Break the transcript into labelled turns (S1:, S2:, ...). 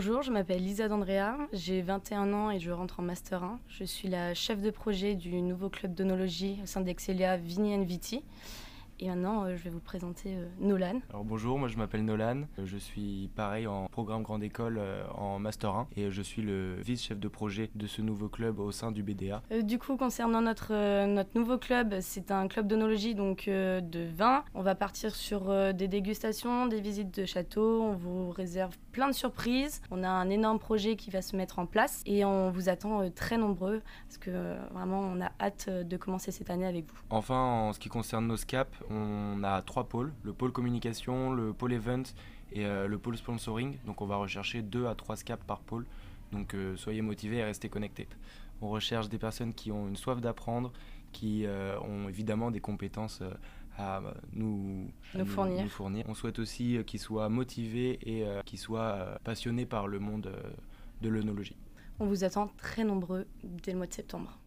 S1: Bonjour, je m'appelle Lisa D'Andrea, j'ai 21 ans et je rentre en Master 1. Je suis la chef de projet du nouveau club d'onologie au sein d'Excelia Vini Viti. Et maintenant, euh, je vais vous présenter euh, Nolan.
S2: Alors bonjour, moi je m'appelle Nolan. Je suis pareil en programme grande école euh, en master 1 et je suis le vice-chef de projet de ce nouveau club au sein du BDA.
S1: du coup, concernant notre, notre nouveau club, c'est un club d'onologie donc de vin. On va partir sur des dégustations, des visites de château. On vous réserve plein de surprises. On a un énorme projet qui va se mettre en place et on vous attend très nombreux parce que vraiment on a hâte de commencer cette année avec vous.
S2: Enfin, en ce qui concerne nos SCAP, on a trois pôles, le pôle communication, le pôle event et euh, le pôle sponsoring. Donc on va rechercher deux à trois SCAP par pôle. Donc euh, soyez motivés et restez connectés. On recherche des personnes qui ont une soif d'apprendre, qui euh, ont évidemment des compétences à nous,
S1: fournir.
S2: fournir. On souhaite aussi qu'ils soient motivés et qu'ils soient passionnés par le monde de l'œnologie.
S1: On vous attend très nombreux dès le mois de septembre.